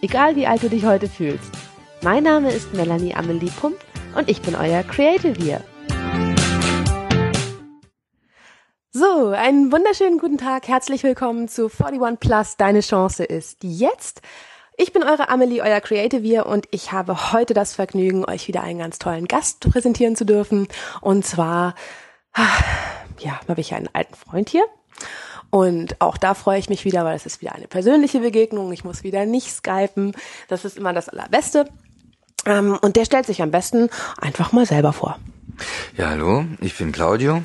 egal wie alt du dich heute fühlst. Mein Name ist Melanie Amelie Pump und ich bin euer Creative hier. So, einen wunderschönen guten Tag, herzlich willkommen zu 41 Plus, deine Chance ist jetzt. Ich bin eure Amelie, euer Creative hier und ich habe heute das Vergnügen, euch wieder einen ganz tollen Gast präsentieren zu dürfen. Und zwar ja, habe ich einen alten Freund hier. Und auch da freue ich mich wieder, weil es ist wieder eine persönliche Begegnung. Ich muss wieder nicht skypen. Das ist immer das Allerbeste. Ähm, und der stellt sich am besten einfach mal selber vor. Ja, hallo, ich bin Claudio.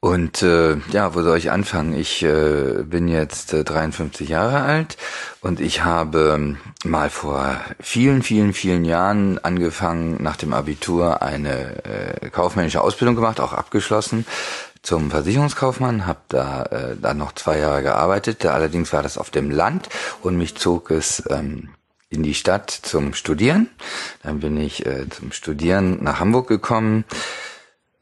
Und äh, ja, wo soll ich anfangen? Ich äh, bin jetzt äh, 53 Jahre alt und ich habe ähm, mal vor vielen, vielen, vielen Jahren angefangen, nach dem Abitur eine äh, kaufmännische Ausbildung gemacht, auch abgeschlossen zum Versicherungskaufmann, habe da äh, dann noch zwei Jahre gearbeitet. Allerdings war das auf dem Land und mich zog es ähm, in die Stadt zum Studieren. Dann bin ich äh, zum Studieren nach Hamburg gekommen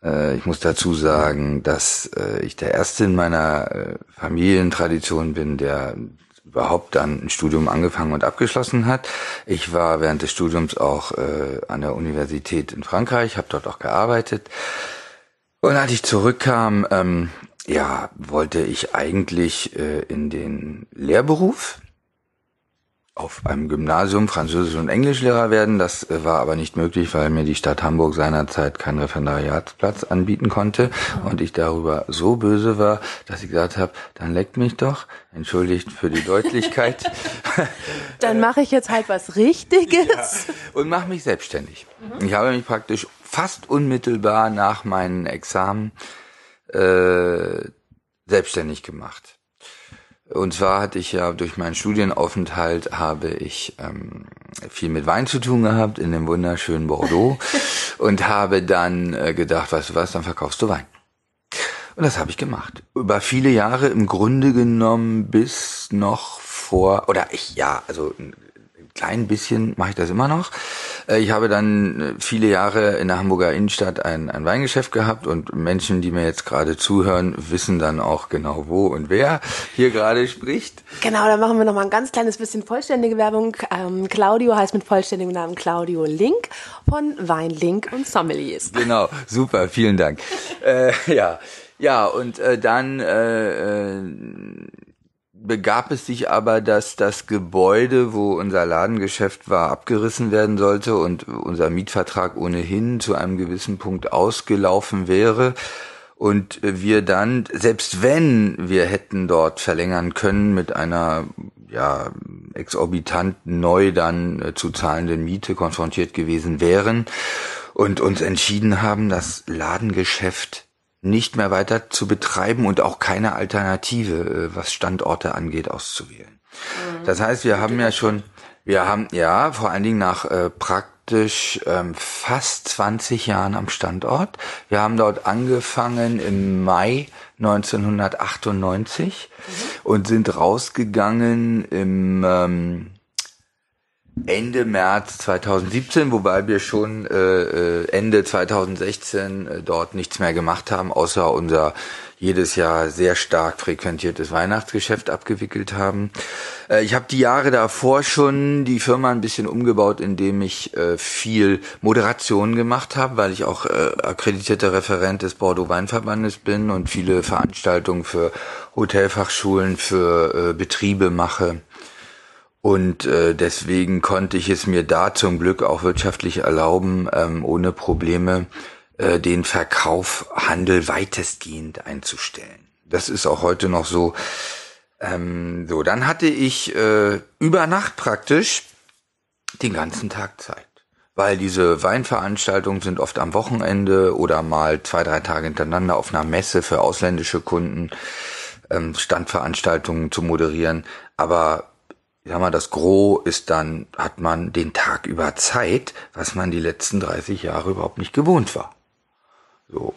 äh, ich muss dazu sagen, dass äh, ich der Erste in meiner äh, Familientradition bin, der überhaupt dann ein Studium angefangen und abgeschlossen hat. Ich war während des Studiums auch an der Universität in Frankreich, habe dort auch gearbeitet. Und als ich zurückkam, ähm, ja, wollte ich eigentlich in den Lehrberuf auf einem Gymnasium Französisch- und Englischlehrer werden. Das äh, war aber nicht möglich, weil mir die Stadt Hamburg seinerzeit keinen Referendariatsplatz anbieten konnte und ich darüber so böse war, dass ich gesagt habe, dann leckt mich doch, entschuldigt für die Deutlichkeit. dann mache ich jetzt halt was Richtiges. Ja, und mache mich selbstständig. Ich habe mich praktisch fast unmittelbar nach meinen Examen äh, selbstständig gemacht. Und zwar hatte ich ja durch meinen Studienaufenthalt habe ich ähm, viel mit Wein zu tun gehabt in dem wunderschönen Bordeaux und habe dann äh, gedacht, weißt du was, dann verkaufst du Wein. Und das habe ich gemacht. Über viele Jahre im Grunde genommen bis noch vor, oder ich, ja, also klein bisschen mache ich das immer noch. Äh, ich habe dann äh, viele Jahre in der Hamburger Innenstadt ein, ein Weingeschäft gehabt und Menschen, die mir jetzt gerade zuhören, wissen dann auch genau, wo und wer hier gerade spricht. Genau, da machen wir noch mal ein ganz kleines bisschen vollständige Werbung. Ähm, Claudio heißt mit vollständigem Namen Claudio Link von Weinlink und Sommeliers. Genau, super, vielen Dank. äh, ja, ja, und äh, dann äh, äh, begab es sich aber, dass das Gebäude, wo unser Ladengeschäft war, abgerissen werden sollte und unser Mietvertrag ohnehin zu einem gewissen Punkt ausgelaufen wäre. Und wir dann, selbst wenn wir hätten dort verlängern können mit einer ja, exorbitant neu dann äh, zu zahlenden Miete konfrontiert gewesen wären und uns entschieden haben, das Ladengeschäft nicht mehr weiter zu betreiben und auch keine Alternative, äh, was Standorte angeht, auszuwählen. Mhm. Das heißt, wir haben ja schon, wir haben ja vor allen Dingen nach äh, praktisch ähm, fast 20 Jahren am Standort. Wir haben dort angefangen im Mai 1998 mhm. und sind rausgegangen im ähm, Ende März 2017, wobei wir schon äh, äh Ende 2016 äh, dort nichts mehr gemacht haben, außer unser jedes Jahr sehr stark frequentiertes Weihnachtsgeschäft abgewickelt haben. Äh, ich habe die Jahre davor schon die Firma ein bisschen umgebaut, indem ich äh, viel Moderation gemacht habe, weil ich auch äh, akkreditierter Referent des Bordeaux Weinverbandes bin und viele Veranstaltungen für Hotelfachschulen, für äh, Betriebe mache und äh, deswegen konnte ich es mir da zum Glück auch wirtschaftlich erlauben, ähm, ohne Probleme äh, den Verkauf, Handel weitestgehend einzustellen. Das ist auch heute noch so. Ähm, so, dann hatte ich äh, über Nacht praktisch den ganzen Tag Zeit. Weil diese Weinveranstaltungen sind oft am Wochenende oder mal zwei, drei Tage hintereinander auf einer Messe für ausländische Kunden, ähm, Standveranstaltungen zu moderieren. Aber ich sag mal, das Gros ist dann, hat man den Tag über Zeit, was man die letzten 30 Jahre überhaupt nicht gewohnt war. So.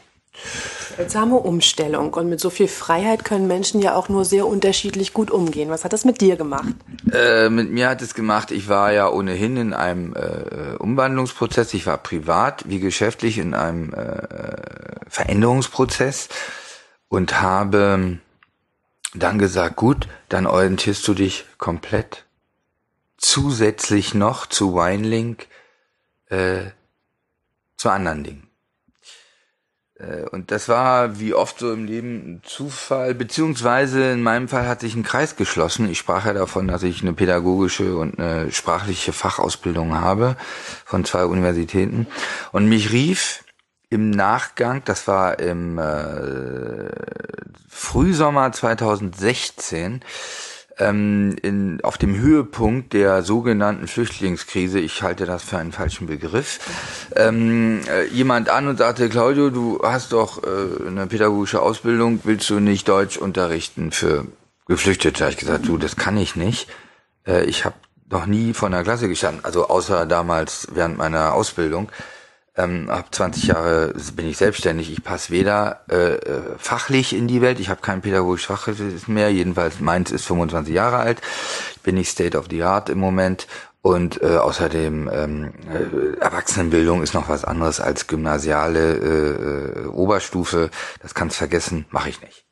Seltsame Umstellung. Und mit so viel Freiheit können Menschen ja auch nur sehr unterschiedlich gut umgehen. Was hat das mit dir gemacht? Äh, mit mir hat es gemacht, ich war ja ohnehin in einem äh, Umwandlungsprozess. Ich war privat wie geschäftlich in einem äh, Veränderungsprozess und habe dann gesagt, gut, dann orientierst du dich komplett zusätzlich noch zu Winelink äh, zu anderen Dingen. Äh, und das war wie oft so im Leben ein Zufall, beziehungsweise in meinem Fall hat sich ein Kreis geschlossen. Ich sprach ja davon, dass ich eine pädagogische und eine sprachliche Fachausbildung habe von zwei Universitäten. Und mich rief im Nachgang, das war im äh, Frühsommer 2016, ähm, in, auf dem Höhepunkt der sogenannten Flüchtlingskrise, ich halte das für einen falschen Begriff, ähm, äh, jemand an und sagte, Claudio, du hast doch äh, eine pädagogische Ausbildung, willst du nicht Deutsch unterrichten für Geflüchtete? Ich gesagt, du, das kann ich nicht. Äh, ich habe noch nie von der Klasse gestanden, also außer damals während meiner Ausbildung ähm, ab 20 Jahre bin ich selbstständig. Ich passe weder äh, äh, fachlich in die Welt, ich habe kein pädagogisches Fachwissen mehr, jedenfalls meins ist 25 Jahre alt. Ich bin nicht State of the Art im Moment und äh, außerdem ähm, äh, Erwachsenenbildung ist noch was anderes als gymnasiale äh, äh Oberstufe. Das kannst vergessen, mache ich nicht.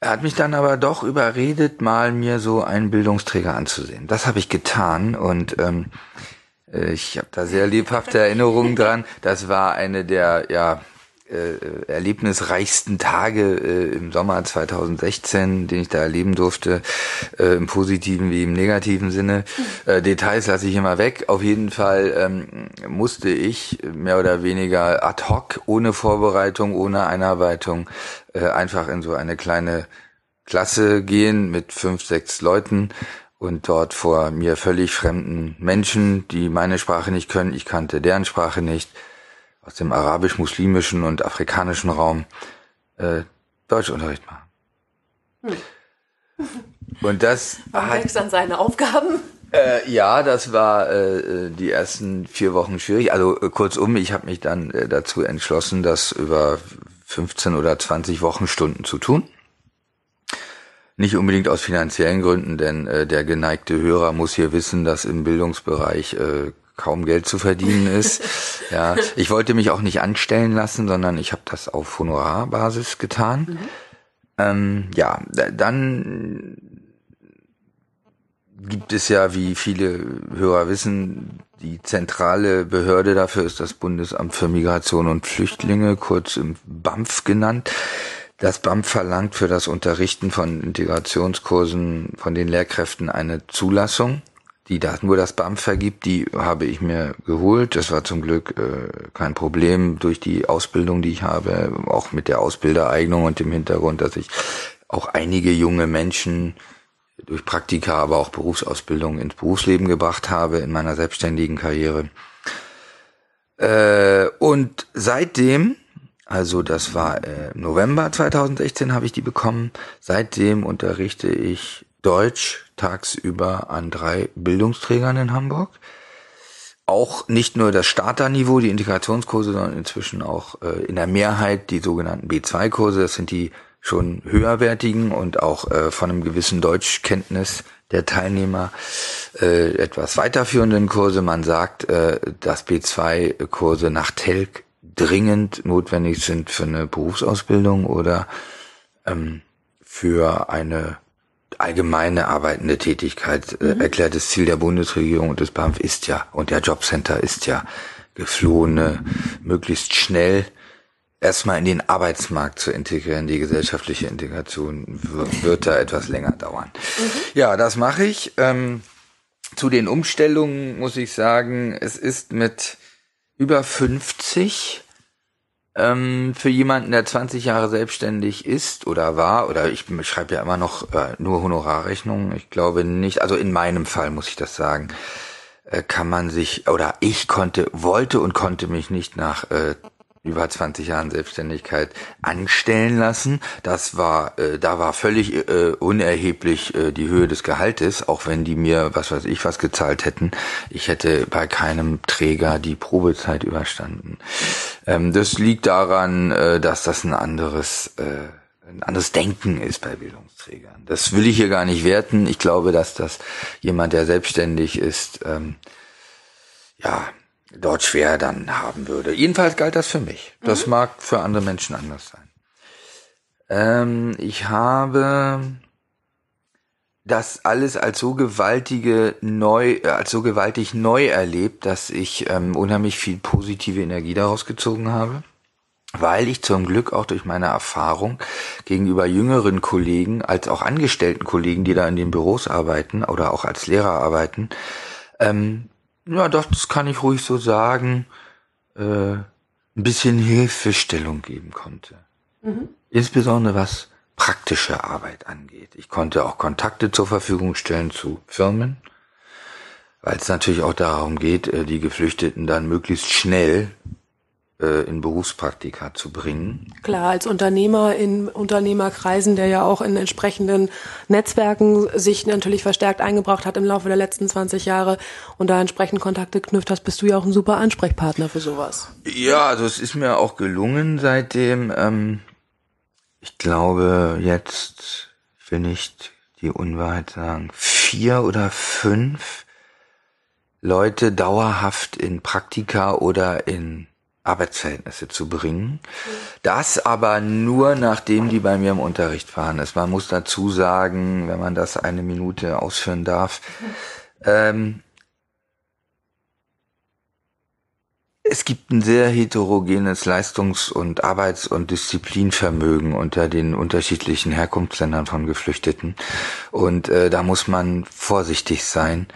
Er hat mich dann aber doch überredet, mal mir so einen Bildungsträger anzusehen. Das habe ich getan und ähm, äh, ich habe da sehr lebhafte Erinnerungen dran. Das war eine der ja äh, erlebnisreichsten Tage äh, im Sommer 2016, den ich da erleben durfte, äh, im positiven wie im negativen Sinne. Äh, Details lasse ich immer weg. Auf jeden Fall ähm, musste ich mehr oder weniger ad hoc, ohne Vorbereitung, ohne Einarbeitung, äh, einfach in so eine kleine Klasse gehen mit fünf, sechs Leuten und dort vor mir völlig fremden Menschen, die meine Sprache nicht können, ich kannte deren Sprache nicht, aus dem arabisch-muslimischen und afrikanischen Raum äh, Deutschunterricht machen. Hm. Und das Man hat, an seine Aufgaben. Äh, ja, das war äh, die ersten vier Wochen schwierig. Also äh, kurzum, ich habe mich dann äh, dazu entschlossen, das über 15 oder 20 Wochenstunden zu tun. Nicht unbedingt aus finanziellen Gründen, denn äh, der geneigte Hörer muss hier wissen, dass im Bildungsbereich äh, kaum Geld zu verdienen ist. ja, ich wollte mich auch nicht anstellen lassen, sondern ich habe das auf Honorarbasis getan. Mhm. Ähm, ja, dann gibt es ja, wie viele Hörer wissen, die zentrale Behörde dafür ist das Bundesamt für Migration und Flüchtlinge, kurz im BAMF genannt. Das BAMF verlangt für das Unterrichten von Integrationskursen von den Lehrkräften eine Zulassung, die da nur das BAMF vergibt. Die habe ich mir geholt. Das war zum Glück äh, kein Problem durch die Ausbildung, die ich habe, auch mit der Ausbildereignung und dem Hintergrund, dass ich auch einige junge Menschen durch Praktika, aber auch Berufsausbildung ins Berufsleben gebracht habe in meiner selbstständigen Karriere. Äh, und seitdem also das war äh, November 2016 habe ich die bekommen. Seitdem unterrichte ich Deutsch tagsüber an drei Bildungsträgern in Hamburg. Auch nicht nur das Starterniveau, die Integrationskurse, sondern inzwischen auch äh, in der Mehrheit die sogenannten B2-Kurse. Das sind die schon höherwertigen und auch äh, von einem gewissen Deutschkenntnis der Teilnehmer äh, etwas weiterführenden Kurse. Man sagt, äh, dass B2-Kurse nach Telk dringend notwendig sind für eine Berufsausbildung oder ähm, für eine allgemeine arbeitende Tätigkeit. Äh, mhm. Erklärtes Ziel der Bundesregierung und des BAMF ist ja, und der Jobcenter ist ja, Geflohene möglichst schnell erstmal in den Arbeitsmarkt zu integrieren. Die gesellschaftliche Integration wird da etwas länger dauern. Mhm. Ja, das mache ich. Ähm, zu den Umstellungen muss ich sagen, es ist mit über 50 ähm, für jemanden, der 20 Jahre selbstständig ist oder war, oder ich schreibe ja immer noch äh, nur Honorarrechnungen, ich glaube nicht, also in meinem Fall muss ich das sagen, äh, kann man sich, oder ich konnte, wollte und konnte mich nicht nach äh, über 20 Jahren Selbstständigkeit anstellen lassen. Das war, äh, da war völlig äh, unerheblich äh, die Höhe des Gehaltes, auch wenn die mir, was weiß ich, was gezahlt hätten. Ich hätte bei keinem Träger die Probezeit überstanden. Ähm, das liegt daran, äh, dass das ein anderes, äh, ein anderes Denken ist bei Bildungsträgern. Das will ich hier gar nicht werten. Ich glaube, dass das jemand, der selbstständig ist, ähm, ja, dort schwer dann haben würde. Jedenfalls galt das für mich. Das mhm. mag für andere Menschen anders sein. Ähm, ich habe das alles als so gewaltige neu, äh, als so gewaltig neu erlebt, dass ich ähm, unheimlich viel positive Energie daraus gezogen habe, weil ich zum Glück auch durch meine Erfahrung gegenüber jüngeren Kollegen, als auch angestellten Kollegen, die da in den Büros arbeiten oder auch als Lehrer arbeiten, ähm, ja, doch, das kann ich ruhig so sagen, äh, ein bisschen Hilfestellung geben konnte. Mhm. Insbesondere was praktische Arbeit angeht. Ich konnte auch Kontakte zur Verfügung stellen zu Firmen, weil es natürlich auch darum geht, äh, die Geflüchteten dann möglichst schnell in Berufspraktika zu bringen. Klar, als Unternehmer in Unternehmerkreisen, der ja auch in entsprechenden Netzwerken sich natürlich verstärkt eingebracht hat im Laufe der letzten 20 Jahre und da entsprechend Kontakte knüpft hast, bist du ja auch ein super Ansprechpartner für sowas. Ja, also es ist mir auch gelungen seitdem. Ähm, ich glaube jetzt, ich will nicht die Unwahrheit sagen, vier oder fünf Leute dauerhaft in Praktika oder in Arbeitsverhältnisse zu bringen. Das aber nur nachdem die bei mir im Unterricht waren. Es, man muss dazu sagen, wenn man das eine Minute ausführen darf, ähm, es gibt ein sehr heterogenes Leistungs- und Arbeits- und Disziplinvermögen unter den unterschiedlichen Herkunftsländern von Geflüchteten. Und äh, da muss man vorsichtig sein,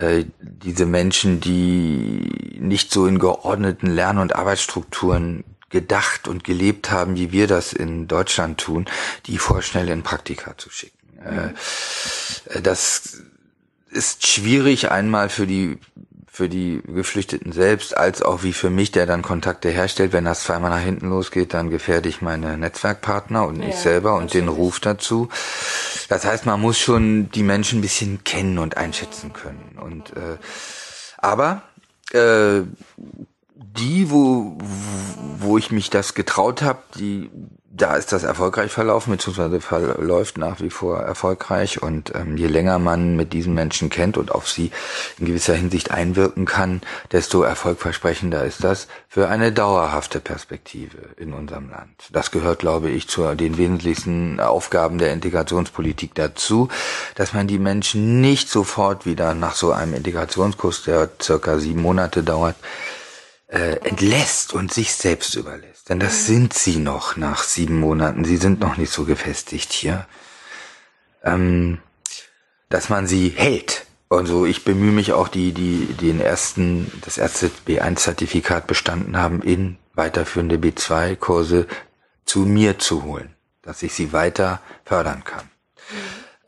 äh, diese Menschen, die nicht so in geordneten Lern- und Arbeitsstrukturen gedacht und gelebt haben, wie wir das in Deutschland tun, die vorschnell in Praktika zu schicken. Mhm. Äh, das ist schwierig einmal für die für die Geflüchteten selbst, als auch wie für mich, der dann Kontakte herstellt. Wenn das zweimal nach hinten losgeht, dann gefährde ich meine Netzwerkpartner und ja, ich selber und den Ruf dazu. Das heißt, man muss schon die Menschen ein bisschen kennen und einschätzen können. Und äh, aber äh, die, wo, wo ich mich das getraut habe, die da ist das erfolgreich verlaufen, beziehungsweise verläuft nach wie vor erfolgreich. Und ähm, je länger man mit diesen Menschen kennt und auf sie in gewisser Hinsicht einwirken kann, desto erfolgversprechender ist das für eine dauerhafte Perspektive in unserem Land. Das gehört, glaube ich, zu den wesentlichsten Aufgaben der Integrationspolitik dazu, dass man die Menschen nicht sofort wieder nach so einem Integrationskurs, der circa sieben Monate dauert, äh, entlässt und sich selbst überlässt. Denn das sind sie noch nach sieben Monaten. Sie sind noch nicht so gefestigt hier. Ähm, dass man sie hält. Und so, ich bemühe mich auch, die, die, den ersten, das erste B1-Zertifikat bestanden haben, in weiterführende B2-Kurse zu mir zu holen, dass ich sie weiter fördern kann.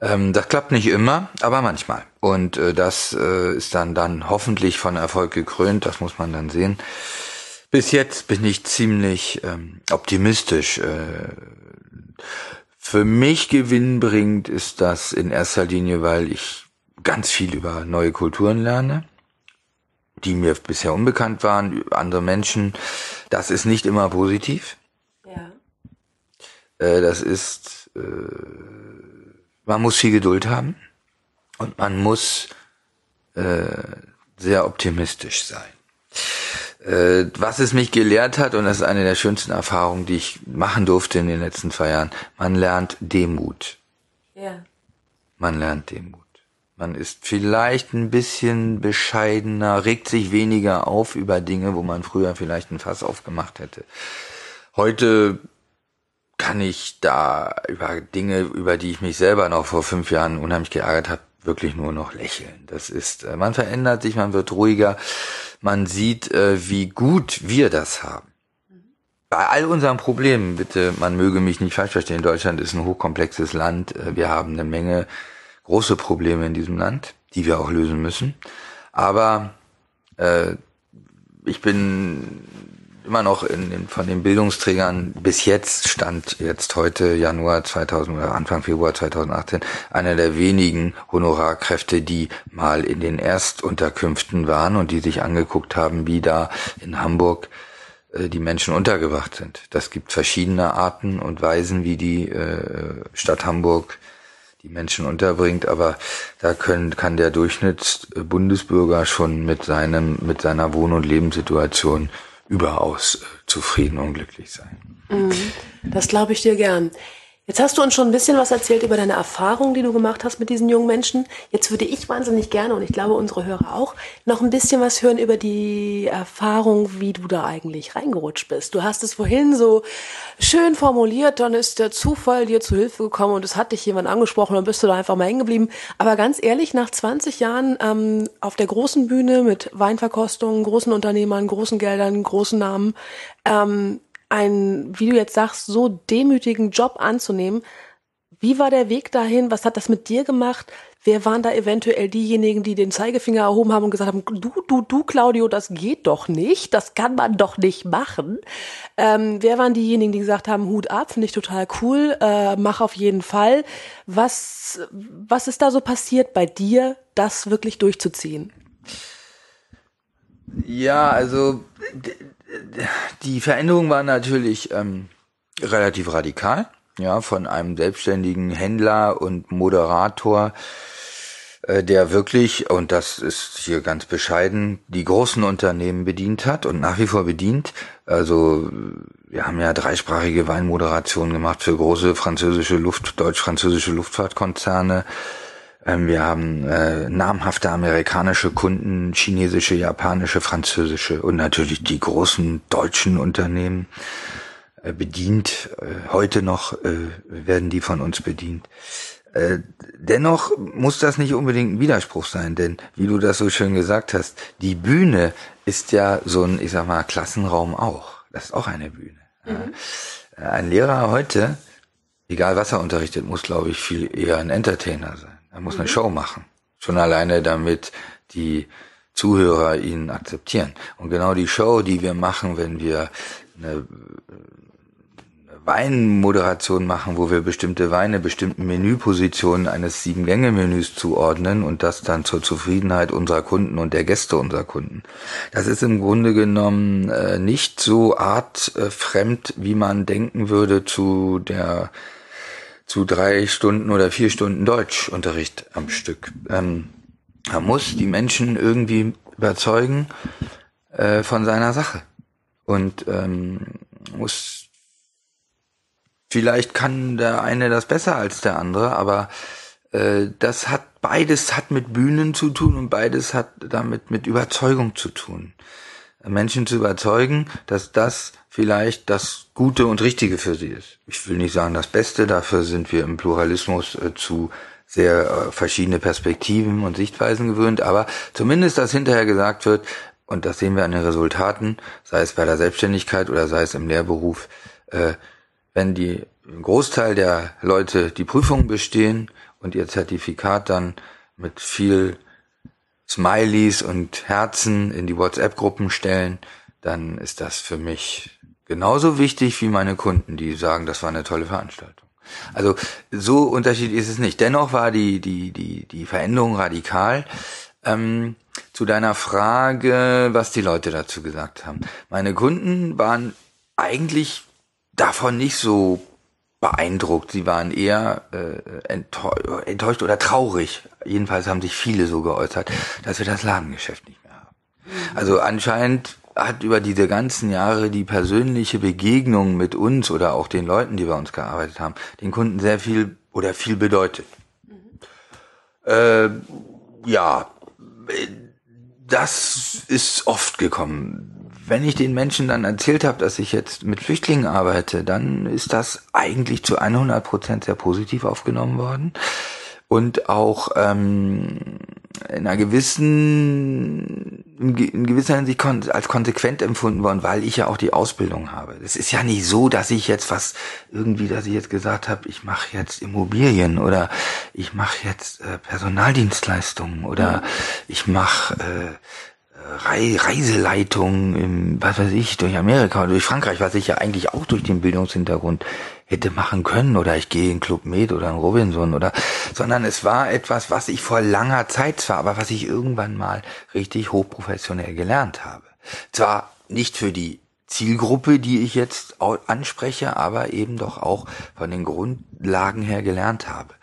Ähm, das klappt nicht immer, aber manchmal. Und äh, das äh, ist dann dann hoffentlich von Erfolg gekrönt. Das muss man dann sehen. Bis jetzt bin ich ziemlich ähm, optimistisch. Äh, für mich gewinnbringend ist das in erster Linie, weil ich ganz viel über neue Kulturen lerne, die mir bisher unbekannt waren, andere Menschen. Das ist nicht immer positiv. Ja. Äh, das ist äh, man muss viel Geduld haben und man muss äh, sehr optimistisch sein. Äh, was es mich gelehrt hat, und das ist eine der schönsten Erfahrungen, die ich machen durfte in den letzten zwei Jahren, man lernt Demut. Ja. Man lernt Demut. Man ist vielleicht ein bisschen bescheidener, regt sich weniger auf über Dinge, wo man früher vielleicht ein Fass aufgemacht hätte. Heute kann ich da über Dinge, über die ich mich selber noch vor fünf Jahren unheimlich geärgert habe, wirklich nur noch lächeln. Das ist, äh, man verändert sich, man wird ruhiger, man sieht, äh, wie gut wir das haben. Bei all unseren Problemen, bitte, man möge mich nicht falsch verstehen, Deutschland ist ein hochkomplexes Land, äh, wir haben eine Menge große Probleme in diesem Land, die wir auch lösen müssen. Aber äh, ich bin immer noch in den, von den Bildungsträgern bis jetzt stand jetzt heute Januar 2000 oder Anfang Februar 2018 einer der wenigen Honorarkräfte, die mal in den Erstunterkünften waren und die sich angeguckt haben, wie da in Hamburg äh, die Menschen untergebracht sind. Das gibt verschiedene Arten und Weisen, wie die äh, Stadt Hamburg die Menschen unterbringt, aber da können, kann der Durchschnittsbundesbürger schon mit seinem, mit seiner Wohn- und Lebenssituation überaus äh, zufrieden und glücklich sein. Mhm. Das glaube ich dir gern. Jetzt hast du uns schon ein bisschen was erzählt über deine Erfahrungen, die du gemacht hast mit diesen jungen Menschen. Jetzt würde ich wahnsinnig gerne, und ich glaube unsere Hörer auch, noch ein bisschen was hören über die Erfahrung, wie du da eigentlich reingerutscht bist. Du hast es vorhin so schön formuliert, dann ist der Zufall dir zu Hilfe gekommen und es hat dich jemand angesprochen, dann bist du da einfach mal hängen geblieben. Aber ganz ehrlich, nach 20 Jahren ähm, auf der großen Bühne mit Weinverkostungen, großen Unternehmern, großen Geldern, großen Namen, ähm, einen, wie du jetzt sagst, so demütigen Job anzunehmen. Wie war der Weg dahin? Was hat das mit dir gemacht? Wer waren da eventuell diejenigen, die den Zeigefinger erhoben haben und gesagt haben, du, du, du, Claudio, das geht doch nicht, das kann man doch nicht machen. Ähm, wer waren diejenigen, die gesagt haben, Hut ab, finde ich total cool, äh, mach auf jeden Fall. Was, was ist da so passiert bei dir, das wirklich durchzuziehen? Ja, also die Veränderung war natürlich ähm, relativ radikal. Ja, von einem selbstständigen Händler und Moderator, äh, der wirklich, und das ist hier ganz bescheiden, die großen Unternehmen bedient hat und nach wie vor bedient. Also wir haben ja dreisprachige Weinmoderationen gemacht für große französische Luft, deutsch-französische Luftfahrtkonzerne. Ähm, wir haben äh, namhafte amerikanische Kunden, chinesische, japanische, französische und natürlich die großen deutschen Unternehmen äh, bedient. Äh, heute noch äh, werden die von uns bedient. Äh, dennoch muss das nicht unbedingt ein Widerspruch sein, denn wie du das so schön gesagt hast, die Bühne ist ja so ein, ich sag mal, Klassenraum auch. Das ist auch eine Bühne. Mhm. Ein Lehrer heute, egal was er unterrichtet, muss, glaube ich, viel eher ein Entertainer sein. Er muss eine. Show machen. Schon alleine, damit die Zuhörer ihn akzeptieren. Und genau die Show, die wir machen, wenn wir eine, Weinmoderation machen, wo wir bestimmte Weine bestimmten Menüpositionen eines Sieben-Gänge-Menüs zuordnen und das dann zur Zufriedenheit unserer Kunden und der Gäste unserer Kunden. Das ist im Grunde genommen äh, nicht so artfremd, wie man denken würde zu der zu drei Stunden oder vier Stunden Deutschunterricht am Stück. Ähm, man muss die Menschen irgendwie überzeugen äh, von seiner Sache und ähm, muss vielleicht kann der eine das besser als der andere, aber äh, das hat beides hat mit Bühnen zu tun und beides hat damit mit Überzeugung zu tun. Menschen zu überzeugen, dass das vielleicht das Gute und Richtige für sie ist. Ich will nicht sagen das Beste, dafür sind wir im Pluralismus äh, zu sehr äh, verschiedene Perspektiven und Sichtweisen gewöhnt, aber zumindest, dass hinterher gesagt wird, und das sehen wir an den Resultaten, sei es bei der Selbstständigkeit oder sei es im Lehrberuf, äh, wenn die Großteil der Leute die Prüfung bestehen und ihr Zertifikat dann mit viel Smileys und Herzen in die WhatsApp-Gruppen stellen, dann ist das für mich genauso wichtig wie meine Kunden, die sagen, das war eine tolle Veranstaltung. Also so unterschiedlich ist es nicht. Dennoch war die die die die Veränderung radikal. Ähm, zu deiner Frage, was die Leute dazu gesagt haben. Meine Kunden waren eigentlich davon nicht so beeindruckt. Sie waren eher äh, enttäuscht oder traurig. Jedenfalls haben sich viele so geäußert, dass wir das Ladengeschäft nicht mehr haben. Also anscheinend hat über diese ganzen Jahre die persönliche Begegnung mit uns oder auch den Leuten, die bei uns gearbeitet haben, den Kunden sehr viel oder viel bedeutet. Mhm. Äh, ja, das ist oft gekommen. Wenn ich den Menschen dann erzählt habe, dass ich jetzt mit Flüchtlingen arbeite, dann ist das eigentlich zu 100 Prozent sehr positiv aufgenommen worden und auch ähm, in einer gewissen, in gewisser Hinsicht als konsequent empfunden worden, weil ich ja auch die Ausbildung habe. Es ist ja nicht so, dass ich jetzt was irgendwie, dass ich jetzt gesagt habe, ich mache jetzt Immobilien oder ich mache jetzt äh, Personaldienstleistungen oder ich mache äh, Reiseleitung im, was weiß ich, durch Amerika oder durch Frankreich, was ich ja eigentlich auch durch den Bildungshintergrund hätte machen können oder ich gehe in Club Med oder in Robinson oder, sondern es war etwas, was ich vor langer Zeit zwar, aber was ich irgendwann mal richtig hochprofessionell gelernt habe. Zwar nicht für die Zielgruppe, die ich jetzt anspreche, aber eben doch auch von den Grundlagen her gelernt habe.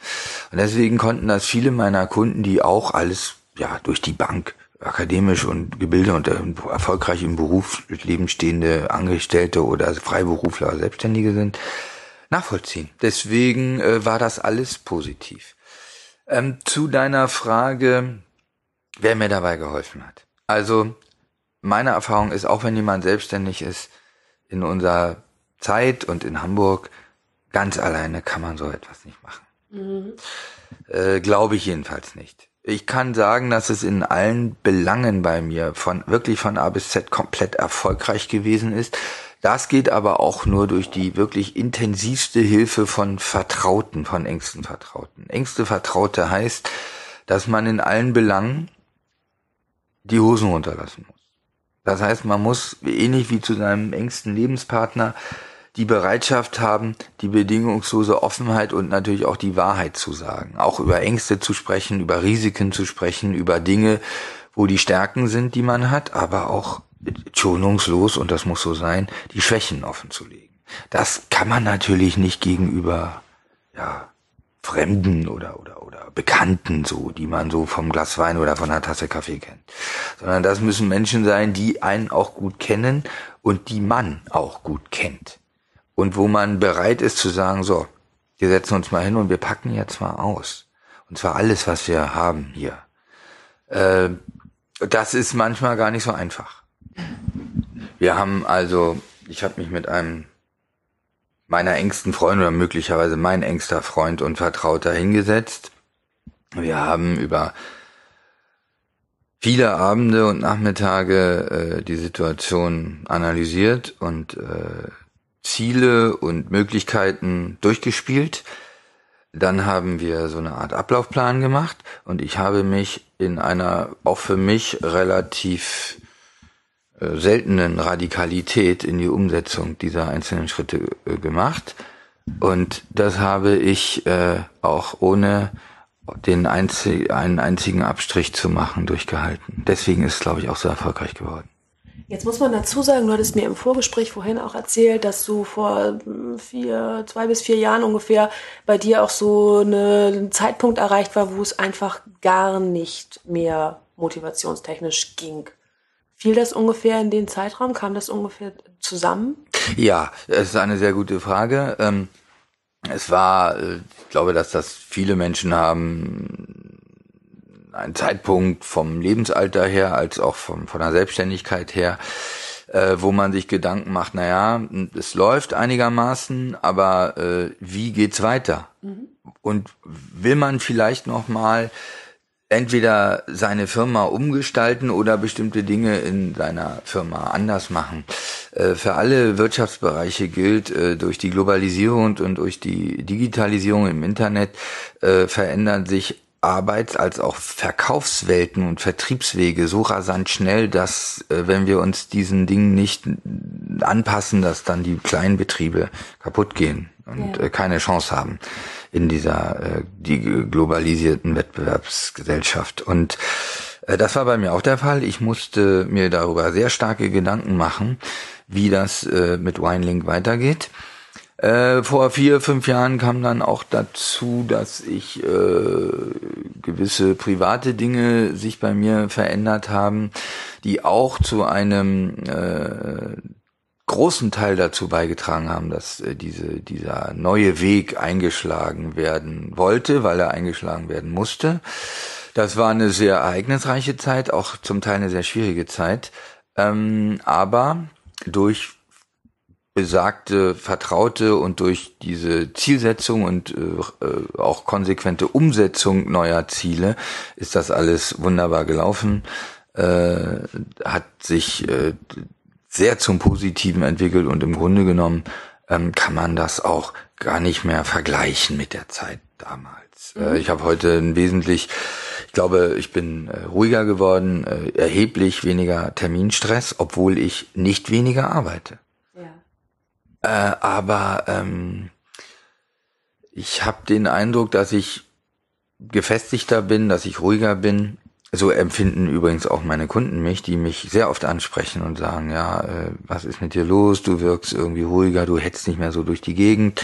Und deswegen konnten das viele meiner Kunden, die auch alles ja durch die Bank akademisch und gebildet und äh, erfolgreich im Berufsleben stehende Angestellte oder Freiberufler, Selbstständige sind, nachvollziehen. Deswegen äh, war das alles positiv. Ähm, zu deiner Frage, wer mir dabei geholfen hat. Also meine Erfahrung ist, auch wenn jemand selbstständig ist, in unserer Zeit und in Hamburg, ganz alleine kann man so etwas nicht machen. Mhm. Äh, Glaube ich jedenfalls nicht. Ich kann sagen, dass es in allen Belangen bei mir von wirklich von A bis Z komplett erfolgreich gewesen ist. Das geht aber auch nur durch die wirklich intensivste Hilfe von Vertrauten, von engsten Vertrauten. Engste Vertraute heißt, dass man in allen Belangen die Hosen runterlassen muss. Das heißt, man muss ähnlich wie zu seinem engsten Lebenspartner die Bereitschaft haben, die bedingungslose Offenheit und natürlich auch die Wahrheit zu sagen. Auch über Ängste zu sprechen, über Risiken zu sprechen, über Dinge, wo die Stärken sind, die man hat, aber auch schonungslos, und das muss so sein, die Schwächen offen zu legen. Das kann man natürlich nicht gegenüber, ja, Fremden oder, oder, oder Bekannten so, die man so vom Glas Wein oder von einer Tasse Kaffee kennt. Sondern das müssen Menschen sein, die einen auch gut kennen und die man auch gut kennt und wo man bereit ist zu sagen, so, wir setzen uns mal hin und wir packen jetzt mal aus. Und zwar alles, was wir haben hier. Äh, das ist manchmal gar nicht so einfach. Wir haben also, ich habe mich mit einem meiner engsten Freunde oder möglicherweise mein engster Freund und Vertrauter hingesetzt. Wir haben über viele Abende und Nachmittage äh, die Situation analysiert und äh, Ziele und Möglichkeiten durchgespielt. Dann haben wir so eine Art Ablaufplan gemacht und ich habe mich in einer auch für mich relativ äh, seltenen Radikalität in die Umsetzung dieser einzelnen Schritte äh, gemacht. Und das habe ich äh, auch ohne den einzig, einen einzigen Abstrich zu machen durchgehalten. Deswegen ist es, glaube ich, auch so erfolgreich geworden. Jetzt muss man dazu sagen, du hattest mir im Vorgespräch vorhin auch erzählt, dass du vor hm, vier, zwei bis vier Jahren ungefähr bei dir auch so ein Zeitpunkt erreicht war, wo es einfach gar nicht mehr motivationstechnisch ging. Fiel das ungefähr in den Zeitraum? Kam das ungefähr zusammen? Ja, es ist eine sehr gute Frage. Ähm, es war, äh, ich glaube, dass das viele Menschen haben, ein Zeitpunkt vom Lebensalter her als auch vom, von der Selbstständigkeit her, äh, wo man sich Gedanken macht, naja, es läuft einigermaßen, aber äh, wie geht's weiter? Mhm. Und will man vielleicht noch mal entweder seine Firma umgestalten oder bestimmte Dinge in seiner Firma anders machen. Äh, für alle Wirtschaftsbereiche gilt, äh, durch die Globalisierung und durch die Digitalisierung im Internet äh, verändern sich Arbeits- als auch Verkaufswelten und Vertriebswege so rasant schnell, dass äh, wenn wir uns diesen Dingen nicht anpassen, dass dann die kleinen Betriebe kaputt gehen und ja. äh, keine Chance haben in dieser äh, die globalisierten Wettbewerbsgesellschaft. Und äh, das war bei mir auch der Fall. Ich musste mir darüber sehr starke Gedanken machen, wie das äh, mit Winelink weitergeht. Äh, vor vier, fünf Jahren kam dann auch dazu, dass ich äh, gewisse private Dinge sich bei mir verändert haben, die auch zu einem äh, großen Teil dazu beigetragen haben, dass äh, diese, dieser neue Weg eingeschlagen werden wollte, weil er eingeschlagen werden musste. Das war eine sehr ereignisreiche Zeit, auch zum Teil eine sehr schwierige Zeit. Ähm, aber durch besagte Vertraute und durch diese Zielsetzung und äh, äh, auch konsequente Umsetzung neuer Ziele ist das alles wunderbar gelaufen, äh, hat sich äh, sehr zum Positiven entwickelt und im Grunde genommen ähm, kann man das auch gar nicht mehr vergleichen mit der Zeit damals. Mhm. Äh, ich habe heute ein wesentlich, ich glaube, ich bin äh, ruhiger geworden, erheblich weniger Terminstress, obwohl ich nicht weniger arbeite. Äh, aber ähm, ich habe den Eindruck, dass ich gefestigter bin, dass ich ruhiger bin. So empfinden übrigens auch meine Kunden mich, die mich sehr oft ansprechen und sagen, ja, äh, was ist mit dir los? Du wirkst irgendwie ruhiger, du hetzt nicht mehr so durch die Gegend,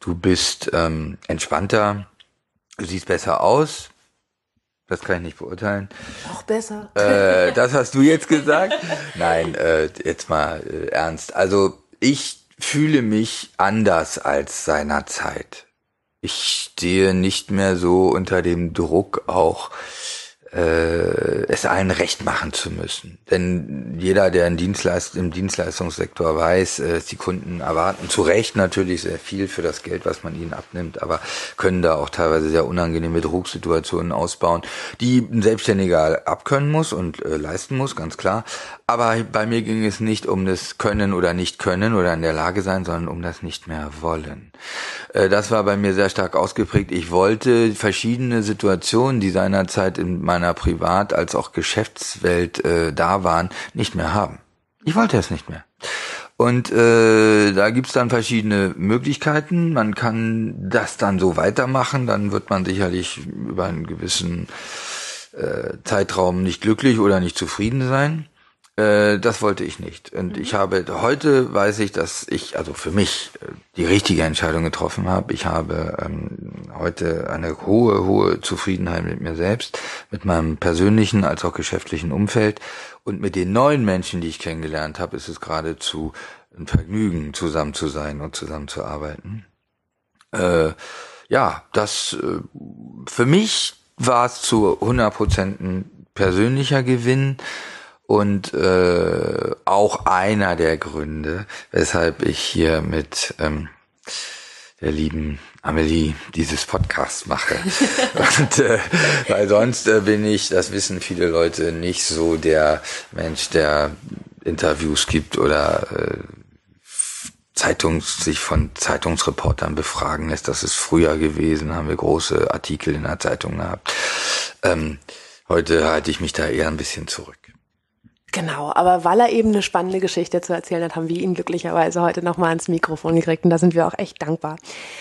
du bist ähm, entspannter, du siehst besser aus. Das kann ich nicht beurteilen. Auch besser. Äh, das hast du jetzt gesagt. Nein, äh, jetzt mal äh, ernst. Also ich fühle mich anders als seinerzeit ich stehe nicht mehr so unter dem Druck auch äh, es allen recht machen zu müssen. Denn jeder, der im, Dienstleist im Dienstleistungssektor weiß, äh, die Kunden erwarten zu Recht natürlich sehr viel für das Geld, was man ihnen abnimmt, aber können da auch teilweise sehr unangenehme Drucksituationen ausbauen, die ein Selbstständiger abkönnen muss und äh, leisten muss, ganz klar. Aber bei mir ging es nicht um das Können oder nicht Können oder in der Lage sein, sondern um das nicht mehr wollen. Äh, das war bei mir sehr stark ausgeprägt. Ich wollte verschiedene Situationen, die seinerzeit in meiner Privat- als auch Geschäftswelt äh, da waren, nicht mehr haben. Ich wollte es nicht mehr. Und äh, da gibt's dann verschiedene Möglichkeiten. Man kann das dann so weitermachen, dann wird man sicherlich über einen gewissen äh, Zeitraum nicht glücklich oder nicht zufrieden sein. Äh, das wollte ich nicht. Und mhm. ich habe heute weiß ich, dass ich also für mich äh, die richtige Entscheidung getroffen habe. Ich habe ähm, heute eine hohe, hohe Zufriedenheit mit mir selbst, mit meinem persönlichen als auch geschäftlichen Umfeld und mit den neuen Menschen, die ich kennengelernt habe, ist es geradezu ein Vergnügen, zusammen zu sein und zusammen zu arbeiten. Äh, ja, das äh, für mich war es zu 100 Prozent ein persönlicher Gewinn und äh, auch einer der Gründe, weshalb ich hier mit ähm, der lieben Amelie dieses Podcast mache. und, äh, weil sonst äh, bin ich, das wissen viele Leute, nicht so der Mensch, der Interviews gibt oder äh, Zeitungs, sich von Zeitungsreportern befragen lässt. Das ist früher gewesen, haben wir große Artikel in der Zeitung gehabt. Ähm, heute halte ich mich da eher ein bisschen zurück. Genau, aber weil er eben eine spannende Geschichte zu erzählen hat, haben wir ihn glücklicherweise heute nochmal ans Mikrofon gekriegt und da sind wir auch echt dankbar.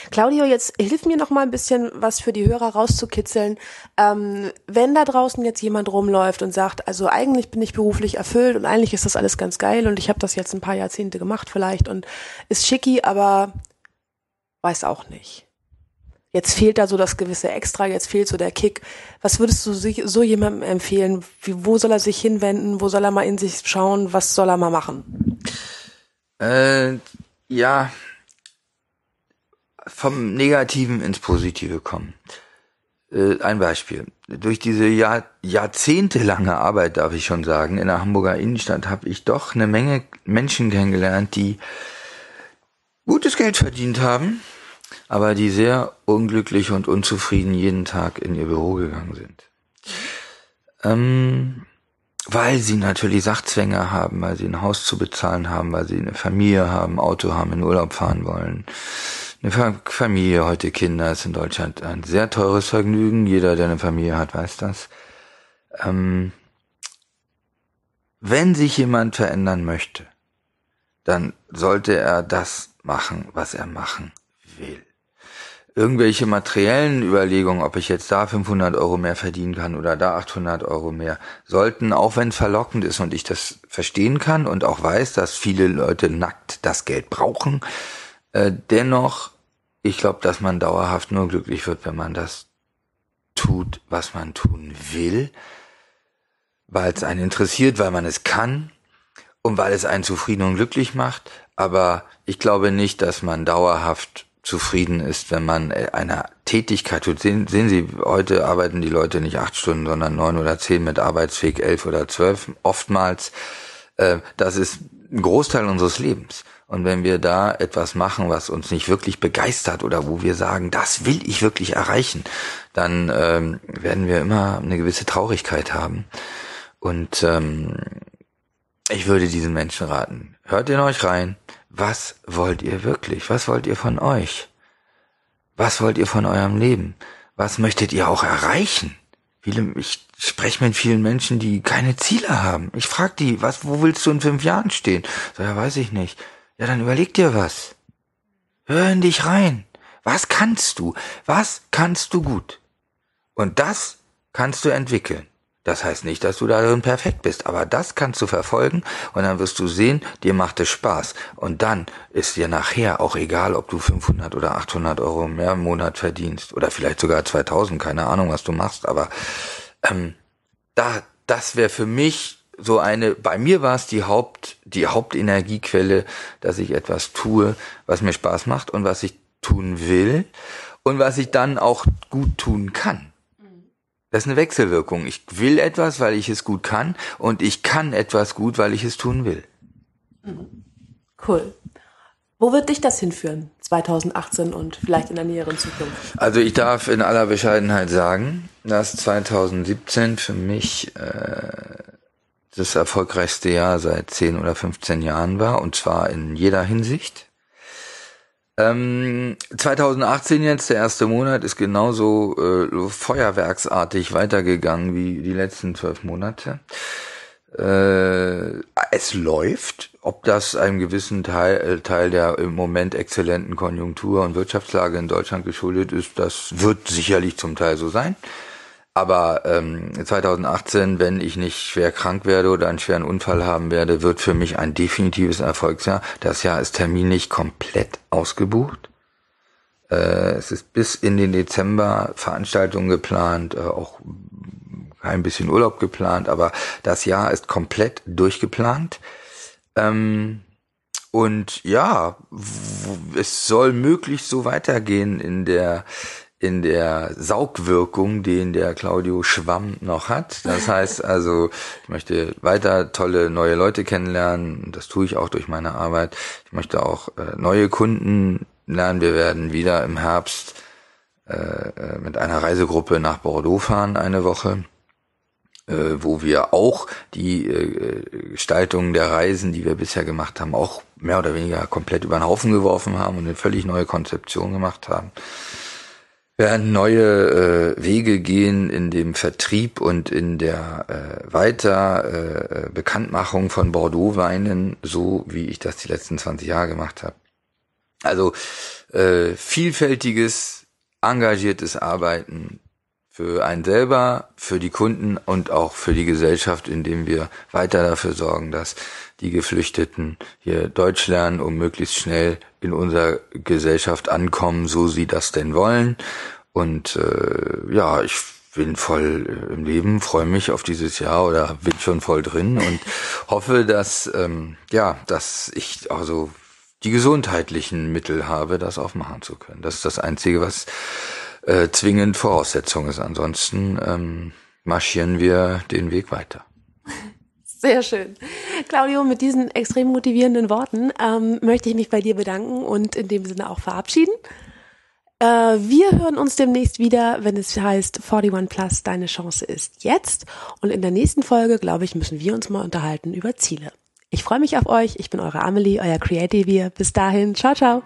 Claudio, jetzt hilf mir noch mal ein bisschen was für die Hörer rauszukitzeln. Ähm, wenn da draußen jetzt jemand rumläuft und sagt, also eigentlich bin ich beruflich erfüllt und eigentlich ist das alles ganz geil und ich habe das jetzt ein paar Jahrzehnte gemacht vielleicht und ist schicki, aber weiß auch nicht jetzt fehlt da so das gewisse Extra, jetzt fehlt so der Kick. Was würdest du so jemandem empfehlen? Wie, wo soll er sich hinwenden? Wo soll er mal in sich schauen? Was soll er mal machen? Äh, ja, vom Negativen ins Positive kommen. Äh, ein Beispiel. Durch diese Jahr, jahrzehntelange Arbeit, darf ich schon sagen, in der Hamburger Innenstadt habe ich doch eine Menge Menschen kennengelernt, die gutes Geld verdient haben, aber die sehr unglücklich und unzufrieden jeden Tag in ihr Büro gegangen sind. Ähm, weil sie natürlich Sachzwänge haben, weil sie ein Haus zu bezahlen haben, weil sie eine Familie haben, Auto haben, in Urlaub fahren wollen. Eine Familie, heute Kinder, ist in Deutschland ein sehr teures Vergnügen. Jeder, der eine Familie hat, weiß das. Ähm, wenn sich jemand verändern möchte, dann sollte er das machen, was er machen will irgendwelche materiellen Überlegungen, ob ich jetzt da 500 Euro mehr verdienen kann oder da 800 Euro mehr, sollten, auch wenn es verlockend ist und ich das verstehen kann und auch weiß, dass viele Leute nackt das Geld brauchen, äh, dennoch, ich glaube, dass man dauerhaft nur glücklich wird, wenn man das tut, was man tun will, weil es einen interessiert, weil man es kann und weil es einen zufrieden und glücklich macht. Aber ich glaube nicht, dass man dauerhaft zufrieden ist, wenn man äh, einer Tätigkeit tut. Sehen, sehen Sie, heute arbeiten die Leute nicht acht Stunden, sondern neun oder zehn mit Arbeitsweg elf oder zwölf oftmals. Äh, das ist ein Großteil unseres Lebens. Und wenn wir da etwas machen, was uns nicht wirklich begeistert oder wo wir sagen, das will ich wirklich erreichen, dann ähm, werden wir immer eine gewisse Traurigkeit haben. Und ähm, ich würde diesen Menschen raten, hört in euch rein, was wollt ihr wirklich? Was wollt ihr von euch? Was wollt ihr von eurem Leben? Was möchtet ihr auch erreichen? Viele, ich spreche mit vielen Menschen, die keine Ziele haben. Ich frage die, was, wo willst du in fünf Jahren stehen? So, ja, weiß ich nicht. Ja, dann überleg dir was. Hör in dich rein. Was kannst du? Was kannst du gut? Und das kannst du entwickeln. Das heißt nicht, dass du darin perfekt bist, aber das kannst du verfolgen und dann wirst du sehen, dir macht es Spaß. Und dann ist dir nachher auch egal, ob du 500 oder 800 Euro mehr im Monat verdienst oder vielleicht sogar 2000, keine Ahnung, was du machst, aber ähm, da, das wäre für mich so eine, bei mir war es die Haupt, die Hauptenergiequelle, dass ich etwas tue, was mir Spaß macht und was ich tun will und was ich dann auch gut tun kann. Das ist eine Wechselwirkung. Ich will etwas, weil ich es gut kann und ich kann etwas gut, weil ich es tun will. Cool. Wo wird dich das hinführen, 2018 und vielleicht in der näheren Zukunft? Also ich darf in aller Bescheidenheit sagen, dass 2017 für mich äh, das erfolgreichste Jahr seit 10 oder 15 Jahren war und zwar in jeder Hinsicht. Ähm, 2018 jetzt, der erste Monat, ist genauso äh, feuerwerksartig weitergegangen wie die letzten zwölf Monate. Äh, es läuft. Ob das einem gewissen Teil, äh, Teil der im Moment exzellenten Konjunktur und Wirtschaftslage in Deutschland geschuldet ist, das wird sicherlich zum Teil so sein. Aber ähm, 2018, wenn ich nicht schwer krank werde oder einen schweren Unfall haben werde, wird für mich ein definitives Erfolgsjahr. Das Jahr ist terminlich komplett ausgebucht. Äh, es ist bis in den Dezember Veranstaltungen geplant, äh, auch ein bisschen Urlaub geplant, aber das Jahr ist komplett durchgeplant. Ähm, und ja, es soll möglichst so weitergehen in der in der Saugwirkung, den der Claudio Schwamm noch hat. Das heißt also, ich möchte weiter tolle neue Leute kennenlernen. Das tue ich auch durch meine Arbeit. Ich möchte auch äh, neue Kunden lernen. Wir werden wieder im Herbst äh, äh mit einer Reisegruppe nach Bordeaux fahren, eine Woche äh, wo wir auch die äh, Gestaltung der Reisen, die wir bisher gemacht haben, auch mehr oder weniger komplett über den Haufen geworfen haben und eine völlig neue Konzeption gemacht haben werden neue äh, Wege gehen in dem Vertrieb und in der äh, Weiter äh, Bekanntmachung von Bordeaux-Weinen, so wie ich das die letzten 20 Jahre gemacht habe. Also äh, vielfältiges, engagiertes Arbeiten für einen selber, für die Kunden und auch für die Gesellschaft, indem wir weiter dafür sorgen, dass die Geflüchteten hier Deutsch lernen, um möglichst schnell in unserer Gesellschaft ankommen, so sie das denn wollen. Und äh, ja, ich bin voll äh, im Leben, freue mich auf dieses Jahr oder bin schon voll drin und hoffe, dass ähm, ja, dass ich also die gesundheitlichen Mittel habe, das aufmachen zu können. Das ist das Einzige, was äh, zwingend Voraussetzung ist. Ansonsten ähm, marschieren wir den Weg weiter. Sehr schön. Claudio, mit diesen extrem motivierenden Worten ähm, möchte ich mich bei dir bedanken und in dem Sinne auch verabschieden. Äh, wir hören uns demnächst wieder, wenn es heißt 41 Plus, deine Chance ist jetzt. Und in der nächsten Folge, glaube ich, müssen wir uns mal unterhalten über Ziele. Ich freue mich auf euch. Ich bin eure Amelie, euer Creative. Bis dahin. Ciao, ciao.